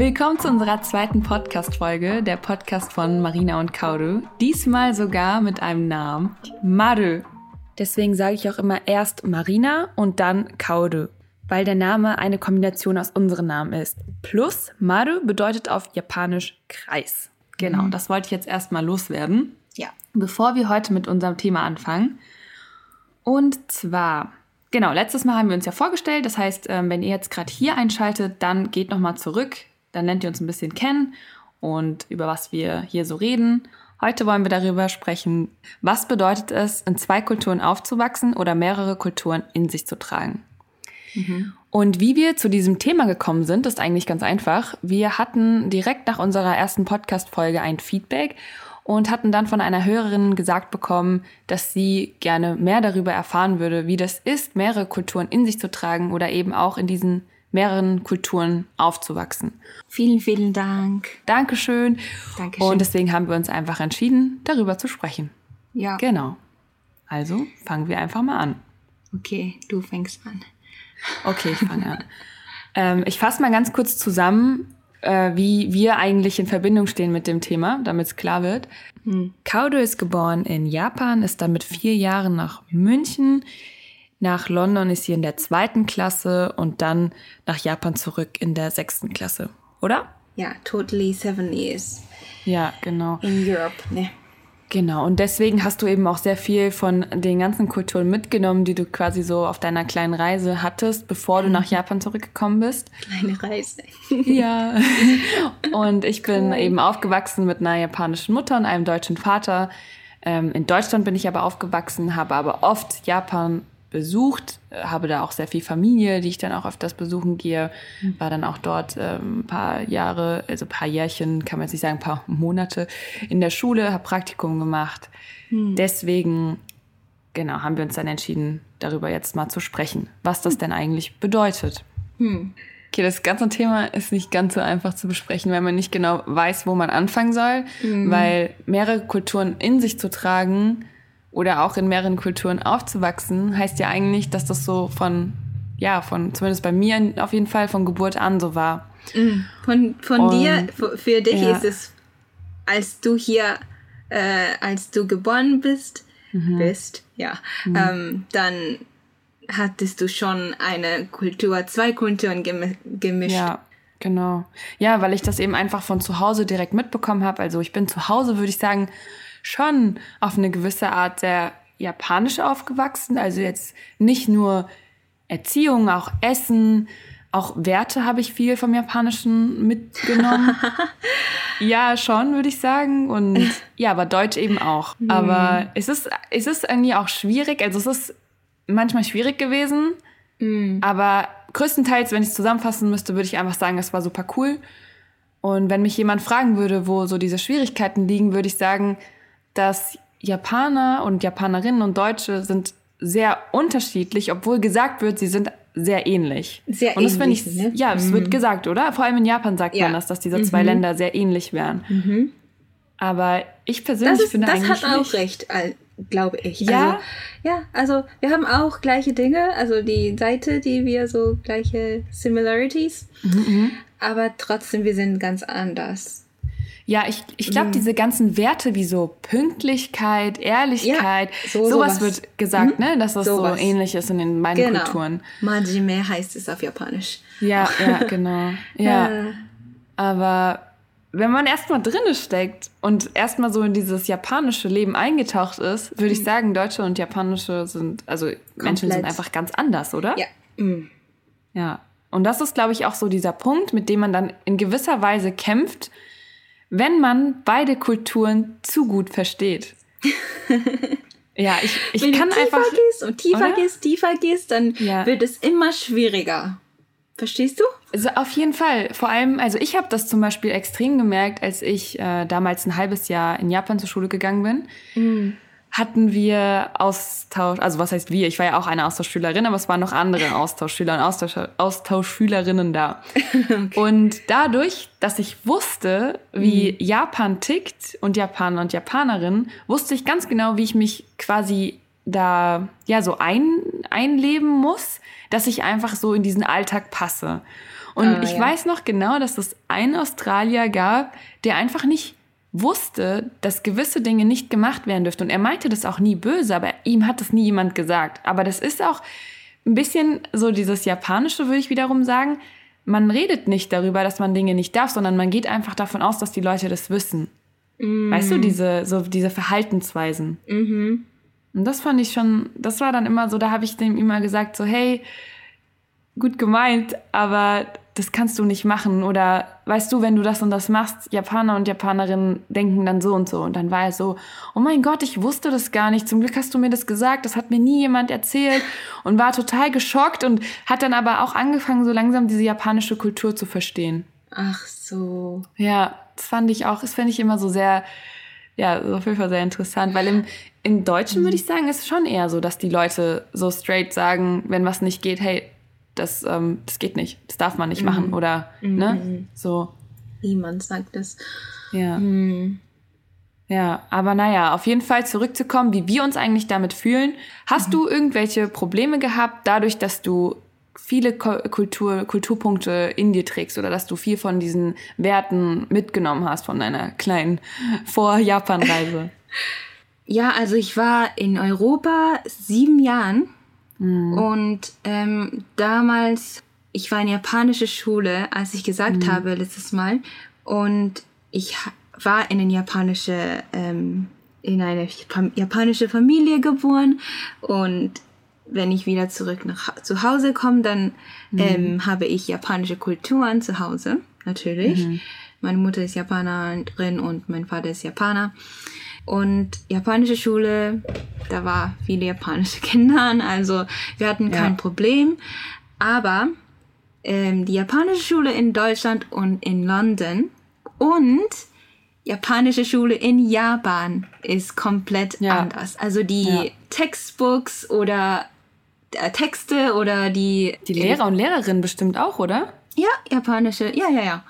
Willkommen zu unserer zweiten Podcast-Folge, der Podcast von Marina und Kauru. Diesmal sogar mit einem Namen, Maru. Deswegen sage ich auch immer erst Marina und dann Kauru, weil der Name eine Kombination aus unseren Namen ist. Plus Maru bedeutet auf Japanisch Kreis. Genau, das wollte ich jetzt erstmal loswerden. Ja. Bevor wir heute mit unserem Thema anfangen. Und zwar, genau, letztes Mal haben wir uns ja vorgestellt. Das heißt, ähm, wenn ihr jetzt gerade hier einschaltet, dann geht nochmal zurück. Dann lernt ihr uns ein bisschen kennen und über was wir hier so reden. Heute wollen wir darüber sprechen, was bedeutet es, in zwei Kulturen aufzuwachsen oder mehrere Kulturen in sich zu tragen. Und wie wir zu diesem Thema gekommen sind, ist eigentlich ganz einfach. Wir hatten direkt nach unserer ersten Podcast-Folge ein Feedback und hatten dann von einer Hörerin gesagt bekommen, dass sie gerne mehr darüber erfahren würde, wie das ist, mehrere Kulturen in sich zu tragen oder eben auch in diesen mehreren Kulturen aufzuwachsen. Vielen, vielen Dank. Dankeschön. Dankeschön. Und deswegen haben wir uns einfach entschieden, darüber zu sprechen. Ja. Genau. Also fangen wir einfach mal an. Okay, du fängst an. Okay, ich fange an. ähm, ich fasse mal ganz kurz zusammen, äh, wie wir eigentlich in Verbindung stehen mit dem Thema, damit es klar wird. Kaudo ist geboren in Japan, ist dann mit vier Jahren nach München. Nach London ist sie in der zweiten Klasse und dann nach Japan zurück in der sechsten Klasse, oder? Ja, totally seven years Ja, genau. in Europe. Ne? Genau, und deswegen hast du eben auch sehr viel von den ganzen Kulturen mitgenommen, die du quasi so auf deiner kleinen Reise hattest, bevor du nach Japan zurückgekommen bist. Kleine Reise. Ja. Und ich bin eben aufgewachsen mit einer japanischen Mutter und einem deutschen Vater. Ähm, in Deutschland bin ich aber aufgewachsen, habe aber oft Japan besucht, habe da auch sehr viel Familie, die ich dann auch öfters besuchen gehe, war dann auch dort ähm, ein paar Jahre, also ein paar Jährchen, kann man jetzt nicht sagen, ein paar Monate in der Schule, habe Praktikum gemacht. Deswegen, genau, haben wir uns dann entschieden, darüber jetzt mal zu sprechen, was das denn eigentlich bedeutet. Okay, das ganze Thema ist nicht ganz so einfach zu besprechen, weil man nicht genau weiß, wo man anfangen soll, weil mehrere Kulturen in sich zu tragen oder auch in mehreren Kulturen aufzuwachsen, heißt ja eigentlich, dass das so von, ja, von, zumindest bei mir auf jeden Fall von Geburt an so war. Von, von Und- dir, für, dich ja. ist es, als du hier, äh, als du geboren bist, Mhm. bist, ja, ähm, dann hattest du schon eine Kultur, zwei Kulturen gemi gemischt. Ja, genau. Ja, weil ich das eben einfach von zu Hause direkt mitbekommen habe. Also ich bin zu Hause, würde ich sagen, schon auf eine gewisse Art sehr japanisch aufgewachsen. Also jetzt nicht nur Erziehung, auch Essen, auch Werte habe ich viel vom Japanischen mitgenommen. ja, schon, würde ich sagen. Und ja, aber Deutsch eben auch. Aber es ist, es ist irgendwie auch schwierig. Also es ist manchmal schwierig gewesen. Aber größtenteils, wenn ich es zusammenfassen müsste, würde ich einfach sagen, es war super cool. Und wenn mich jemand fragen würde, wo so diese Schwierigkeiten liegen, würde ich sagen, dass Japaner und Japanerinnen und Deutsche sind sehr unterschiedlich, obwohl gesagt wird, sie sind sehr ähnlich. Sehr und das finde ich, ähnlich, ne? ja, es wird gesagt, oder? Vor allem in Japan sagt Ja. man das, dass diese zwei Länder sehr ähnlich wären. Aber ich persönlich Das, ist, finde das eigentlich hat auch nicht. recht, glaube ich. Ja? Also, ja, also wir haben auch gleiche Dinge, also die Seite, die wir so gleiche Similarities, Mhm, aber trotzdem, wir sind ganz anders. Ja, ich, ich glaube, diese ganzen Werte wie so Pünktlichkeit, Ehrlichkeit, Ja, so- sowas sowas. wird gesagt, ne? Dass das Sowas. so ähnlich ist in den beiden Genau. Kulturen. Majime heißt es auf Japanisch. Ja, ja, genau. Ja. Aber wenn man erstmal drinne steckt und erstmal so in dieses japanische Leben eingetaucht ist, würde ich sagen, Deutsche und Japanische sind, also Menschen sind Komplett. einfach ganz anders, oder? ja. Mm. Ja. Und das ist, glaube ich, auch so dieser Punkt, mit dem man dann in gewisser Weise kämpft, wenn man beide Kulturen zu gut versteht. ja, ich, ich Wenn kann du tiefer einfach. gehst und tiefer oder? gehst, tiefer gehst, dann Ja. wird es immer schwieriger. Verstehst du? Also auf jeden Fall. Vor allem, also ich habe das zum Beispiel extrem gemerkt, als ich äh, damals ein halbes Jahr in Japan zur Schule gegangen bin. Hatten wir Austausch, also was heißt wir? Ich war ja auch eine Austauschschülerin, aber es waren noch andere Austauschschüler und Austausch, Austauschschülerinnen da. Und dadurch, dass ich wusste, wie Japan tickt und Japaner und Japanerinnen, wusste ich ganz genau, wie ich mich quasi da ja so ein, einleben muss, dass ich einfach so in diesen Alltag passe. Und ah, ich ja. weiß noch genau, dass es einen Australier gab, der einfach nicht wusste, dass gewisse Dinge nicht gemacht werden dürften. Und er meinte das auch nie böse, aber ihm hat das nie jemand gesagt. Aber das ist auch ein bisschen so dieses Japanische, würde ich wiederum sagen. Man redet nicht darüber, dass man Dinge nicht darf, sondern man geht einfach davon aus, dass die Leute das wissen. Mm. Weißt du, diese, so diese Verhaltensweisen. Mhm. Und das fand ich schon, das war dann immer so, da habe ich dem immer gesagt, so, hey, gut gemeint, aber das kannst du nicht machen. Oder weißt du, wenn du das und das machst, Japaner und Japanerinnen denken dann so und so. Und dann war er so, oh mein Gott, ich wusste das gar nicht. Zum Glück hast du mir das gesagt. Das hat mir nie jemand erzählt. Und war total geschockt und hat dann aber auch angefangen, so langsam diese japanische Kultur zu verstehen. Ach so. Ja, das fand ich auch, das fände ich immer so sehr, ja, auf jeden Fall sehr interessant, weil im, im Deutschen würde ich sagen, ist es schon eher so, dass die Leute so straight sagen, wenn was nicht geht, hey, das, ähm, das geht nicht, das darf man nicht mhm. machen oder mhm. ne, so. Niemand sagt das. Ja. Mhm. Ja, aber naja, auf jeden Fall zurückzukommen, wie wir uns eigentlich damit fühlen. Hast mhm. du irgendwelche Probleme gehabt, dadurch, dass du viele Kultur, Kulturpunkte in dir trägst oder dass du viel von diesen Werten mitgenommen hast von deiner kleinen Vor-Japan-Reise? Ja, also ich war in Europa sieben Jahren mhm. und ähm, damals, ich war in japanische Schule, als ich gesagt mhm. habe letztes Mal und ich war in eine japanische ähm, in eine japanische Familie geboren und wenn ich wieder zurück nach zu Hause komme, dann mhm. ähm, habe ich japanische Kulturen zu Hause, natürlich. Mhm. Meine Mutter ist Japanerin und mein Vater ist Japaner. Und japanische Schule, da war viele japanische Kinder, also wir hatten kein ja. Problem. Aber ähm, die japanische Schule in Deutschland und in London und japanische Schule in Japan ist komplett ja. anders. Also die ja. Textbooks oder äh, Texte oder die. Die Lehrer und Lehrerinnen bestimmt auch, oder? Ja, japanische, ja, ja, ja.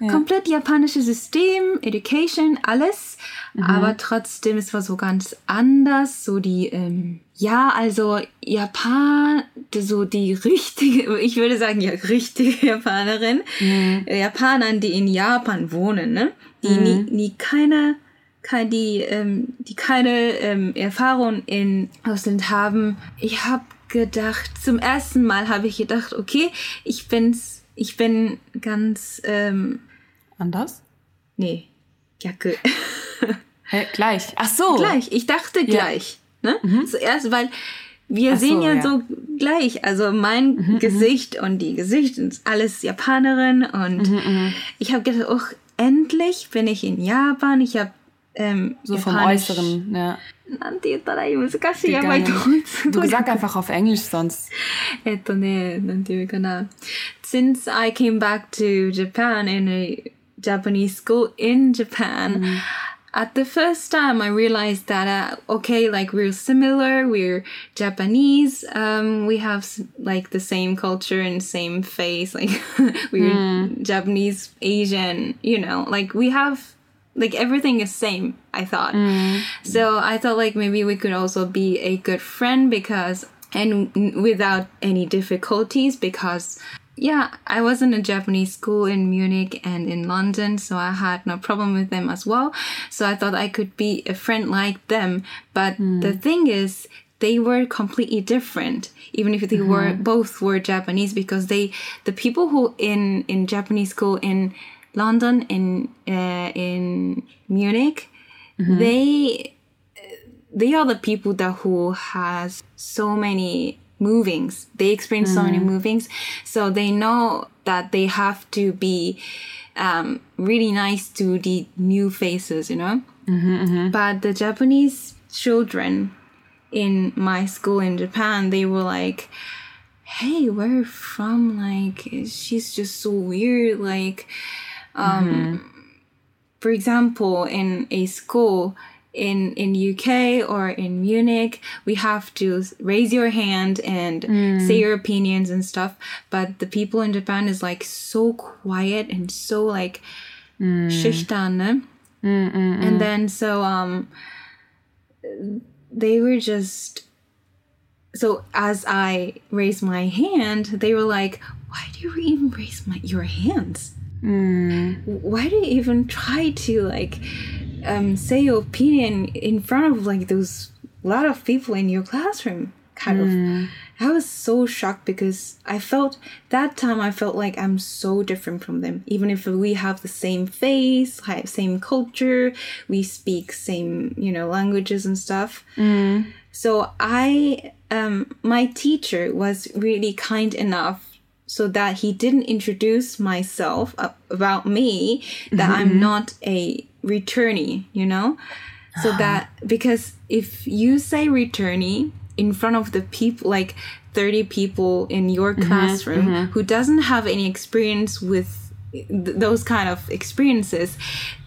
Ja. Komplett japanische System, Education, alles. Mhm. Aber trotzdem, es war so ganz anders. So die, ähm, ja, also Japan, so die richtige, ich würde sagen, ja, richtige Japanerin. Mhm. Japanern, die in Japan wohnen, ne? Die mhm. nie, nie keine die, ähm, die keine ähm, Erfahrung in Ausland haben. Ich habe gedacht, zum ersten Mal habe ich gedacht, okay, ich bin's, ich bin ganz ähm, Anders? Nee, Jacke. Hä, gleich. Ach so. Gleich. Ich dachte gleich. Ja. Ne? Mhm. Zuerst, weil wir so, sehen ja, ja, so gleich. Also mein mhm, mhm. Gesicht und die Gesicht ist alles Japanerin. Und mhm, mhm. ich habe gedacht, auch endlich bin ich in Japan. Ich habe ähm, so Japanisch. vom Äußeren, ja. Du sag einfach auf Englisch sonst. Äh, genau. Since I came back to Japan in Japanese school in Japan, mm. at the first time I realized that, uh, okay, like we're similar, we're Japanese, um, we have like the same culture and same face, like we're mm. Japanese, Asian, you know, like we have like everything is same i thought mm. so i thought like maybe we could also be a good friend because and without any difficulties because yeah i was in a japanese school in munich and in london so i had no problem with them as well so i thought i could be a friend like them but mm. the thing is they were completely different even if they mm-hmm. were both were japanese because they the people who in in japanese school in London, in uh, in Munich, mm-hmm. they they are the people that who has so many movings. They experience mm. so many mm. movings, so they know that they have to be um, really nice to the new faces, you know. Mm-hmm, mm-hmm. But the Japanese children in my school in Japan, they were like, "Hey, where are you from? Like, she's just so weird. Like." Um, mm-hmm. For example, in a school in in UK or in Munich, we have to raise your hand and mm. say your opinions and stuff. But the people in Japan is like so quiet and so like mm. schüchtern. And then so um, they were just so as I raised my hand, they were like, "Why do you even raise my, your hands? Why do you even try to like um, say your opinion in front of like those lot of people in your classroom?" Kind of. I was so shocked because I felt that time I felt like I'm so different from them. Even if we have the same face, same culture, we speak same you know languages and stuff. So I, um, my teacher was really kind enough so that he didn't introduce myself uh, about me that I'm not a returnee, you know? So uh-huh. that because if you say returnee in front of the people like 30 people in your mm-hmm, classroom mm-hmm. who doesn't have any experience with th- those kind of experiences,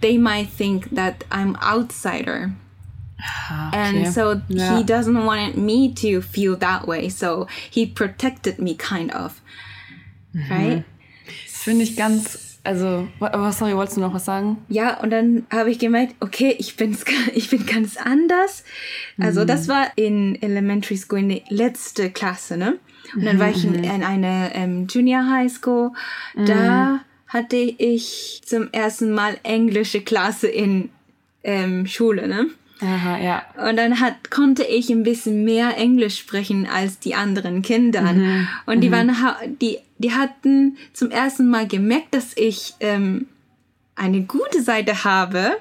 they might think that I'm outsider. Ah, and Okay. so Ja. he doesn't want me to feel that way. So he protected me kind of. Mm-hmm. Right? Das finde ich ganz, also, wa- was, sorry, wolltest du noch was sagen? ja und dann habe ich gemerkt okay ich bin ich bin ganz anders. Also das war in elementary school in der letzte Klasse ne? Und dann war ich in, in einer ähm, Junior High School. Da hatte ich zum ersten Mal englische Klasse in ähm, Schule ne Aha, ja. Und dann hat, konnte ich ein bisschen mehr Englisch sprechen als die anderen Kinder. Und die waren, ha- die, die hatten zum ersten Mal gemerkt, dass ich ähm, eine gute Seite habe,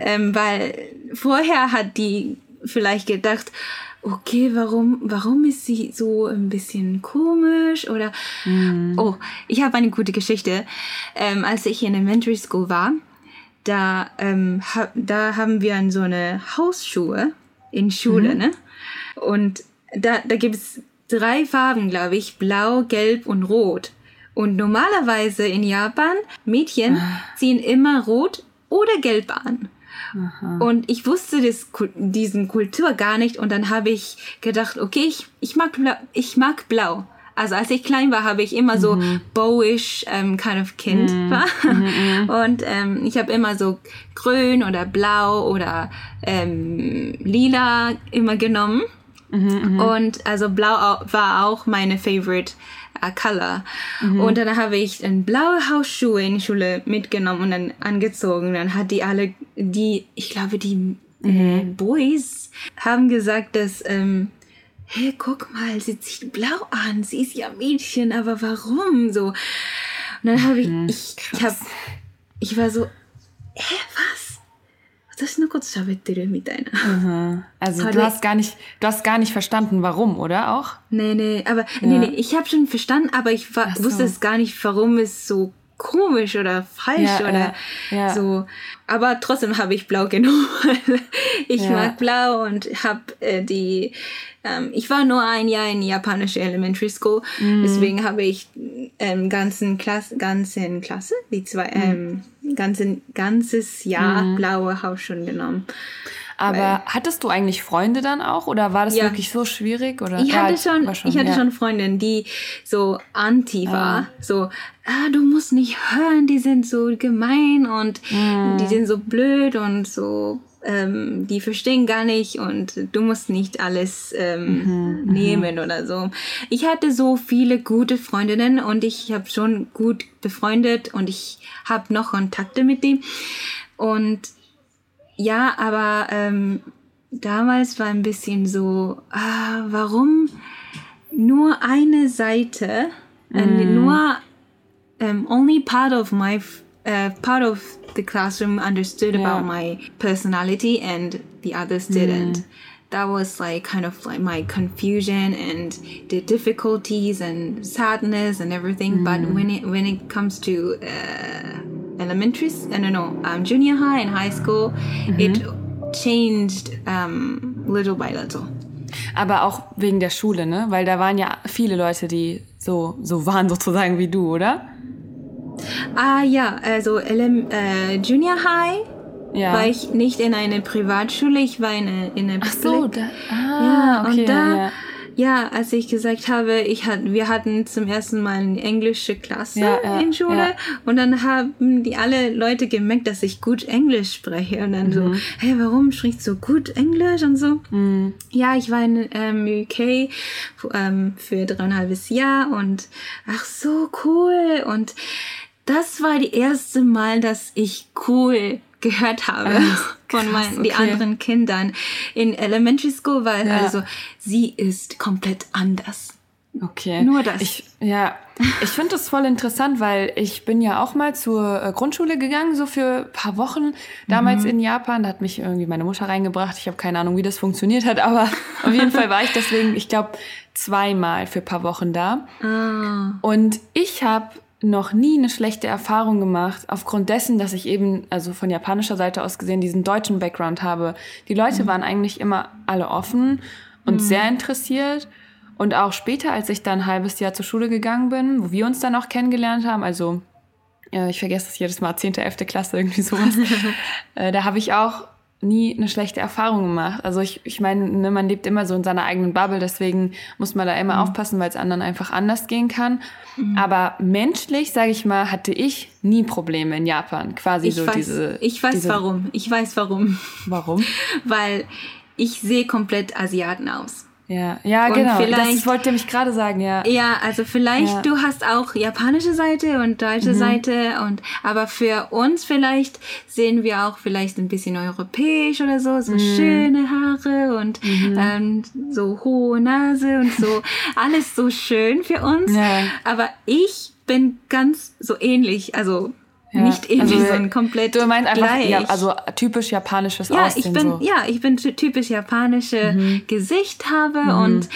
ähm, weil vorher hat die vielleicht gedacht, okay, warum, warum ist sie so ein bisschen komisch oder, oh, ich habe eine gute Geschichte. Ähm, als ich in Elementary School war, da, ähm, ha, da haben wir so eine Hausschuhe in Schule, ne? Und da, da gibt es drei Farben, glaube ich, blau, gelb und rot. Und normalerweise in Japan, Mädchen ziehen immer rot oder gelb an. Und ich wusste das, diesen Kultur gar nicht. Und dann habe ich gedacht, okay, ich, ich, mag blau, ich mag blau. Also als ich klein war, habe ich immer so bowish ähm, kind of Kind war. Und ähm, ich habe immer so grün oder blau oder ähm, lila immer genommen. Und also blau au- war auch meine favorite äh, Color. Und dann habe ich dann blaue Hausschuhe in die Schule mitgenommen und dann angezogen. Dann hat die alle, die, ich glaube, die äh, Boys haben gesagt, dass, ähm, hey, guck mal, sie zieht blau an, sie ist ja Mädchen, aber warum so? Und dann habe ich, ich, ich hab, ich war so, hä, was? 私のこと喋ってるみたいな。 Also Hat du er- hast gar nicht, du hast gar nicht verstanden, warum, oder auch? Nee, nee, aber nee, nee, ich habe schon verstanden, aber ich war, so. wusste es gar nicht, warum es so komisch oder falsch Ja, oder ja, ja. so. Aber trotzdem habe ich blau genommen. ich mag blau und habe äh, die. Ähm, ich war nur ein Jahr in japanische Elementary School, Mhm. deswegen habe ich ähm, ganzen Klasse, ganzen Klasse, die zwei, Mhm. ähm, ganzen ganzes Jahr blaue Hausschuhe genommen. Aber hattest du eigentlich Freunde dann auch oder war das Ja. wirklich so schwierig? Oder? Ich Ja, hatte schon, war ich hatte ja. schon Freundin, die so anti war. So, ah, du musst nicht hören, die sind so gemein und die sind so blöd und so, ähm, die verstehen gar nicht und du musst nicht alles ähm, nehmen oder so. Ich hatte so viele gute Freundinnen und ich habe schon gut befreundet und ich habe noch Kontakte mit denen. Und ja, aber ähm, damals war ein bisschen so, ah, warum nur eine Seite, äh, nur um, only part of my uh, part of the classroom understood Yeah. about my personality and the others didn't. That was like kind of like my confusion and the difficulties and sadness and everything. But when it when it comes to uh, elementary, uh, no, no, um, junior high and high school, it changed um, little by little. Aber auch wegen der Schule, ne? Weil da waren ja viele Leute, die so, so waren sozusagen wie du, oder? Ah ja, also äh, Junior High Ja. war ich nicht in einer Privatschule, ich war in einer, in einer Ach so, da, ah, ja, okay, und da, ja. Ja, als ich gesagt habe, ich hat, wir hatten zum ersten Mal eine englische Klasse Ja, ja, in Schule ja. und dann haben die alle Leute gemerkt, dass ich gut Englisch spreche und dann Mhm. so, hey, warum sprichst du so gut Englisch und so? Ja, ich war in ähm, UK ähm, für dreieinhalbes Jahr und ach so cool und das war die erste Mal, dass ich cool gehört habe von krass, meinen, die okay. anderen Kindern in Elementary School, weil Ja. also sie ist komplett anders. Okay. Nur das. Ich, ja, ich finde das voll interessant, weil ich bin ja auch mal zur äh, Grundschule gegangen, so für ein paar Wochen. Damals Mhm. in Japan, da hat mich irgendwie meine Mutter reingebracht. Ich habe keine Ahnung, wie das funktioniert hat, aber auf jeden Fall war ich deswegen, ich glaube, zweimal für ein paar Wochen da. Ah, Und ich habe noch nie eine schlechte Erfahrung gemacht, aufgrund dessen, dass ich eben, also von japanischer Seite aus gesehen, diesen deutschen Background habe. Die Leute waren eigentlich immer alle offen und sehr interessiert. Und auch später, als ich dann ein halbes Jahr zur Schule gegangen bin, wo wir uns dann auch kennengelernt haben, also äh, ich vergesse das jedes Mal, 10., 11. Klasse, irgendwie sowas, äh, da habe ich auch nie eine schlechte Erfahrung gemacht. Also ich, ich meine, ne, man lebt immer so in seiner eigenen Bubble, deswegen muss man da immer Mhm. aufpassen, weil es anderen einfach anders gehen kann. Aber menschlich, sage ich mal, hatte ich nie Probleme in Japan. Quasi ich so weiß, diese. ich weiß diese, warum. Ich weiß warum. Warum? weil ich sehe komplett Asiaten aus. Ja, ja, Und genau. Das vielleicht- wollte ich gerade sagen, ja. Ja, also vielleicht Ja. Mhm. du hast auch japanische Seite und deutsche Seite und aber für uns vielleicht sehen wir auch vielleicht ein bisschen europäisch oder so, Mhm. so schöne Haare und ähm, so hohe Nase und so alles so schön für uns. Ja. Aber ich bin ganz so ähnlich, also Ja. nicht ähnlich, Also, sondern komplett Du meinst einfach, gleich. ja, also typisch japanisches Ja, Aussehen. ich bin, so. Mhm. ja, ich bin ty- typisch japanische Gesicht habe und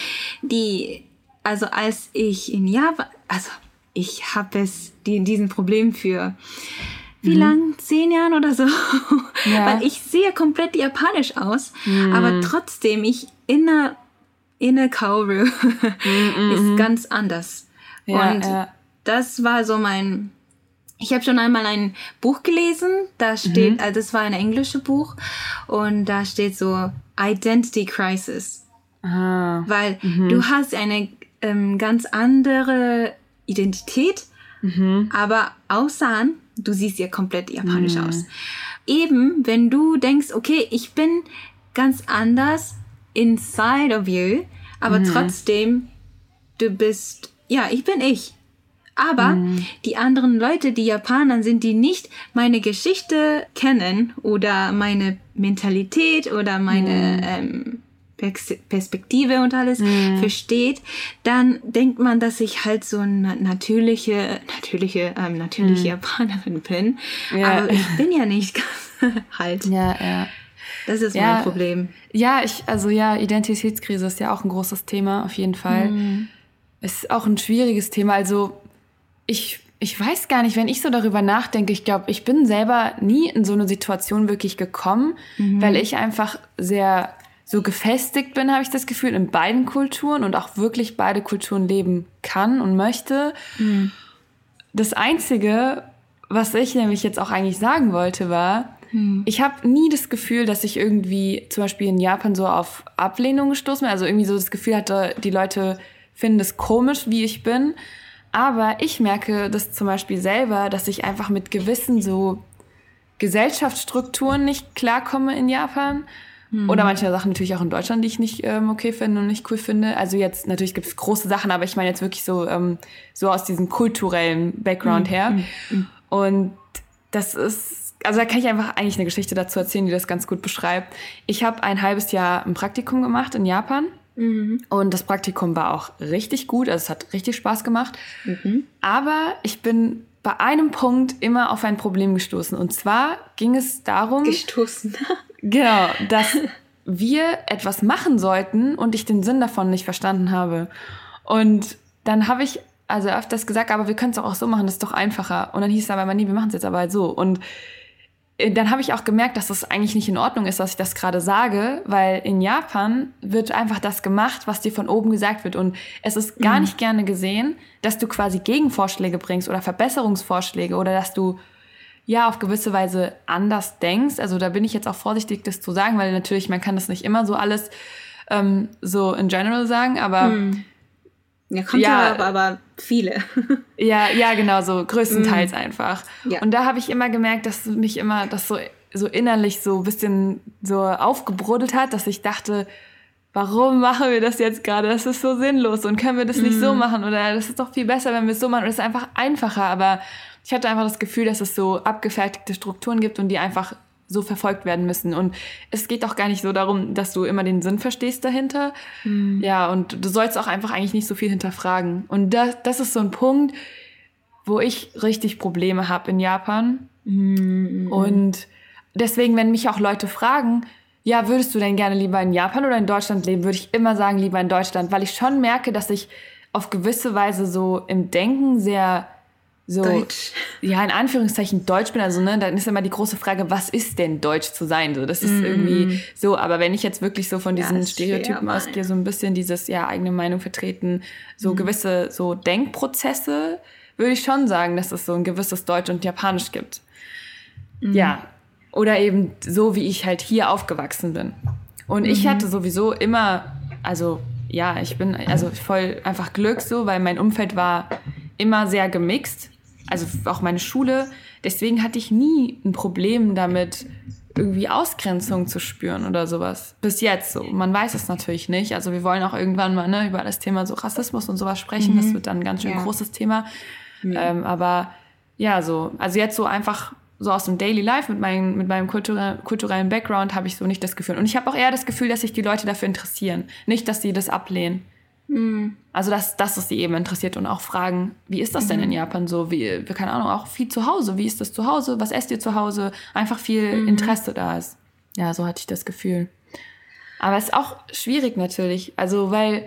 die, also als ich in Japan, also ich habe es, die, diesen Problem für wie lang? Zehn Jahren oder so. Mhm. Ja. Mhm. Weil ich sehe komplett japanisch aus, aber trotzdem, ich inner, inner Kaoru ist ganz anders. Mhm, Ja, und ja. das war so mein, ich habe schon einmal ein Buch gelesen, da steht, Mhm. also das war ein englisches Buch und da steht so Identity Crisis, Ah, weil du hast eine ähm, ganz andere Identität, aber außer du siehst ja komplett japanisch aus. Eben, wenn du denkst, okay, ich bin ganz anders inside of you, aber trotzdem du bist, ja, ich bin ich. Aber die anderen Leute, die Japaner sind, die nicht meine Geschichte kennen oder meine Mentalität oder meine ähm, Pers- Perspektive und alles versteht, dann denkt man, dass ich halt so eine natürliche, natürliche, ähm, natürliche Japanerin bin. Ja. Aber ich bin ja nicht halt. ja, ja. Das ist Ja. mein Problem. Ja, ich, also ja, Identitätskrise ist ja auch ein großes Thema, auf jeden Fall. Mhm. Es ist auch ein schwieriges Thema. Also ich, ich weiß gar nicht, wenn ich so darüber nachdenke, ich glaube, ich bin selber nie in so eine Situation wirklich gekommen, Mhm. weil ich einfach sehr so gefestigt bin, habe ich das Gefühl, in beiden Kulturen und auch wirklich beide Kulturen leben kann und möchte. Mhm. Das Einzige, was ich nämlich jetzt auch eigentlich sagen wollte, war, Hm. ich habe nie das Gefühl, dass ich irgendwie zum Beispiel in Japan so auf Ablehnung gestoßen bin. Also irgendwie so das Gefühl hatte, die Leute finden es komisch, wie ich bin. Aber ich merke das zum Beispiel selber, dass ich einfach mit gewissen so Gesellschaftsstrukturen nicht klarkomme in Japan. Oder manche Sachen natürlich auch in Deutschland, die ich nicht ähm, okay finde und nicht cool finde. Also jetzt natürlich gibt es große Sachen, aber ich meine jetzt wirklich so, ähm, so aus diesem kulturellen Background her. Und das ist, also da kann ich einfach eigentlich eine Geschichte dazu erzählen, die das ganz gut beschreibt. Ich habe ein halbes Jahr ein Praktikum gemacht in Japan. Und das Praktikum war auch richtig gut, also es hat richtig Spaß gemacht. Aber ich bin bei einem Punkt immer auf ein Problem gestoßen. Und zwar ging es darum, Gestoßen. genau, dass wir etwas machen sollten und ich den Sinn davon nicht verstanden habe. Und dann habe ich also öfters gesagt, aber wir können es auch so machen, das ist doch einfacher. Und dann hieß es aber immer, nee, wir machen es jetzt aber halt so. Und dann habe ich auch gemerkt, dass das eigentlich nicht in Ordnung ist, dass ich das gerade sage, weil in Japan wird einfach das gemacht, was dir von oben gesagt wird. Und es ist gar nicht gerne gesehen, dass du quasi Gegenvorschläge bringst oder Verbesserungsvorschläge oder dass du ja auf gewisse Weise anders denkst. Also da bin ich jetzt auch vorsichtig, das zu sagen, weil natürlich man kann das nicht immer so alles ähm, so in general sagen, aber. Hm. Ja, kommt ja, aber, aber, viele. ja, ja, genau, so größtenteils mm. einfach. Ja. Und da habe ich immer gemerkt, dass mich immer das so, so innerlich so ein bisschen so aufgebrodelt hat, dass ich dachte, warum machen wir das jetzt gerade? Das ist so sinnlos und können wir das nicht so mhm. machen oder das ist doch viel besser, wenn wir es so machen. Und es ist einfach einfacher, aber ich hatte einfach das Gefühl, dass es so abgefertigte Strukturen gibt und die einfach so verfolgt werden müssen. Und es geht auch gar nicht so darum, dass du immer den Sinn verstehst dahinter. Mhm. Ja, und du sollst auch einfach eigentlich nicht so viel hinterfragen. Und das, das ist so ein Punkt, wo ich richtig Probleme habe in Japan. Mhm. Und deswegen, wenn mich auch Leute fragen, ja, würdest du denn gerne lieber in Japan oder in Deutschland leben, würde ich immer sagen, lieber in Deutschland, weil ich schon merke, dass ich auf gewisse Weise so im Denken sehr so, Deutsch. ja, in Anführungszeichen Deutsch bin. Also, ne, dann ist immer die große Frage, was ist denn Deutsch zu sein? So, das ist mm. irgendwie so. Aber wenn ich jetzt wirklich so von diesen ja, Stereotypen ausgehe, so ein bisschen dieses, ja, eigene Meinung vertreten, so mm. gewisse, so Denkprozesse, würde ich schon sagen, dass es so ein gewisses Deutsch und Japanisch gibt. Mm. Ja. Oder eben so, wie ich halt hier aufgewachsen bin. Und ich mhm. hatte sowieso immer, also, ja, ich bin also voll einfach Glück so, weil mein Umfeld war immer sehr gemixt also auch meine Schule. Deswegen hatte ich nie ein Problem damit, irgendwie Ausgrenzung zu spüren oder sowas. Bis jetzt so. Man weiß es natürlich nicht. Also wir wollen auch irgendwann mal ne, über das Thema so Rassismus und sowas sprechen. Mhm. Das wird dann ein ganz schön ja. großes Thema. Mhm. Ähm, aber ja, so, also jetzt so einfach so aus dem Daily Life mit, mein, mit meinem kulturell, kulturellen Background habe ich so nicht das Gefühl. Und ich habe auch eher das Gefühl, dass sich die Leute dafür interessieren. Nicht, dass sie das ablehnen. Mhm. Also, dass, dass es sie eben interessiert und auch fragen, wie ist das denn in mhm. Japan so? Wie, keine Ahnung, auch viel zu Hause. Wie ist das zu Hause? Was esst ihr zu Hause? Einfach viel mhm. Interesse da ist. Ja, so hatte ich das Gefühl. Aber es ist auch schwierig natürlich. Also, weil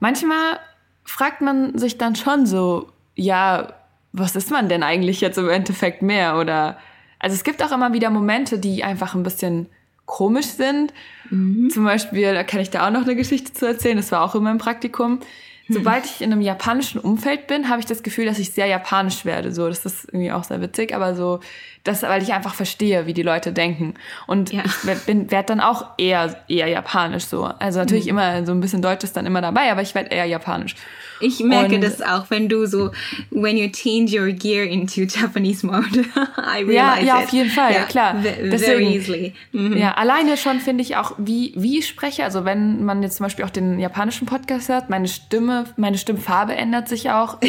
manchmal fragt man sich dann schon so, ja, was ist man denn eigentlich jetzt im Endeffekt mehr? Oder, also es gibt auch immer wieder Momente, die einfach ein bisschen komisch sind. Mhm. Zum Beispiel, da kann ich da auch noch eine Geschichte zu erzählen, das war auch in meinem Praktikum. Sobald ich in einem japanischen Umfeld bin, habe ich das Gefühl, dass ich sehr japanisch werde. So, das ist irgendwie auch sehr witzig, aber so, das, weil ich einfach verstehe, wie die Leute denken. Und ja. ich werde dann auch eher, eher japanisch so. Also natürlich mhm. immer so ein bisschen Deutsch ist dann immer dabei, aber ich werde eher japanisch. Ich merke und, das auch, wenn du so, when you change your gear into Japanese mode. I realize ja, ja, auf jeden Fall, ja, klar. Deswegen, very easily. Mhm. Ja, alleine schon finde ich auch, wie, wie ich spreche. Also wenn man jetzt zum Beispiel auch den japanischen Podcast hört, meine Stimme, meine Stimmfarbe ändert sich auch.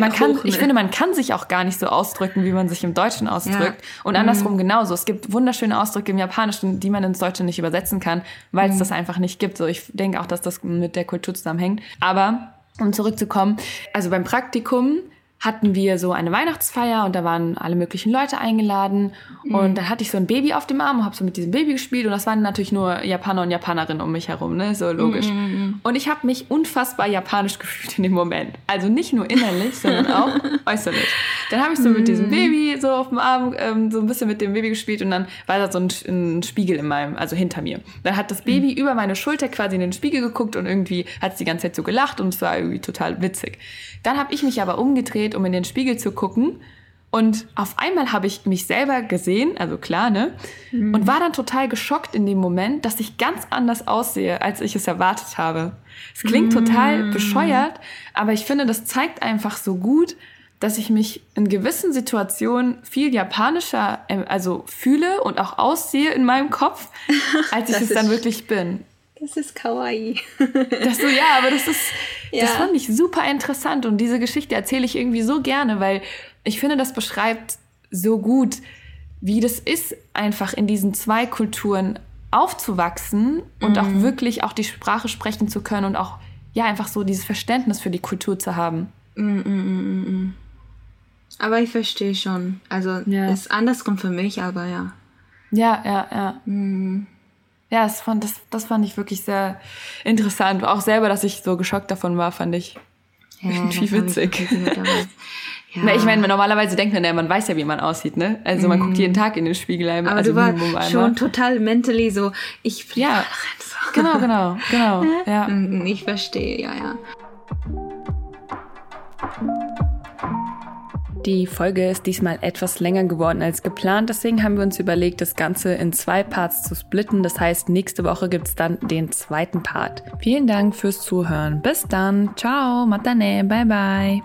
Man kann, hoch, ne? ich finde, man kann sich auch gar nicht so ausdrücken, wie man sich im Deutschen ausdrückt. Ja. Und andersrum mhm. genauso. Es gibt wunderschöne Ausdrücke im Japanischen, die man ins Deutsche nicht übersetzen kann, weil es mhm. das einfach nicht gibt. So, ich denke auch, dass das mit der Kultur zusammenhängt. Aber um zurückzukommen, also beim Praktikum hatten wir so eine Weihnachtsfeier und da waren alle möglichen Leute eingeladen. Mhm. Und dann hatte ich so ein Baby auf dem Arm und habe so mit diesem Baby gespielt. Und das waren natürlich nur Japaner und Japanerinnen um mich herum, ne? So logisch. Mhm. mhm, mhm. Und ich habe mich unfassbar japanisch gefühlt in dem Moment. Also nicht nur innerlich, sondern auch äußerlich. Dann habe ich so mit diesem mhm. Baby so auf dem Arm ähm, so ein bisschen mit dem Baby gespielt und dann war da so ein, ein Spiegel in meinem, also hinter mir. Dann hat das Baby über meine Schulter quasi in den Spiegel geguckt und irgendwie hat es die ganze Zeit so gelacht und es war irgendwie total witzig. Dann habe ich mich aber umgedreht, um in den Spiegel zu gucken. Und auf einmal habe ich mich selber gesehen, also klar, ne? Mhm. Und war dann total geschockt in dem Moment, dass ich ganz anders aussehe, als ich es erwartet habe. Es klingt mhm. total bescheuert, aber ich finde, das zeigt einfach so gut, dass ich mich in gewissen Situationen viel japanischer äh, also fühle und auch aussehe in meinem Kopf, als ich es dann wirklich bin. Das ist kawaii. das so, ja, aber das ist, ja. das fand ich super interessant und diese Geschichte erzähle ich irgendwie so gerne, weil ich finde, das beschreibt so gut, wie das ist, einfach in diesen zwei Kulturen aufzuwachsen und mhm. auch wirklich auch die Sprache sprechen zu können und auch, ja, einfach so dieses Verständnis für die Kultur zu haben. Mhm, mh, mh, aber ich verstehe schon. Also, ja. ist andersrum für mich, aber ja. Ja, ja, ja. Mhm ja, das fand, das, das fand ich wirklich sehr interessant. Auch selber, dass ich so geschockt davon war, fand ich ja, irgendwie witzig. Ich, ja. Na, ich meine, normalerweise denkt man ja, man weiß ja, wie man aussieht, ne? Also man mm. guckt jeden Tag in den Spiegel einmal. Aber also du warst schon total mentally so, ich ja, so. genau, genau, genau, ja. Mm, ich verstehe, ja, ja. Die Folge ist diesmal etwas länger geworden als geplant, deswegen haben wir uns überlegt, das Ganze in zwei Parts zu splitten. Das heißt, nächste Woche gibt es dann den zweiten Part. Vielen Dank fürs Zuhören. Bis dann. Ciao. Matane. Bye bye.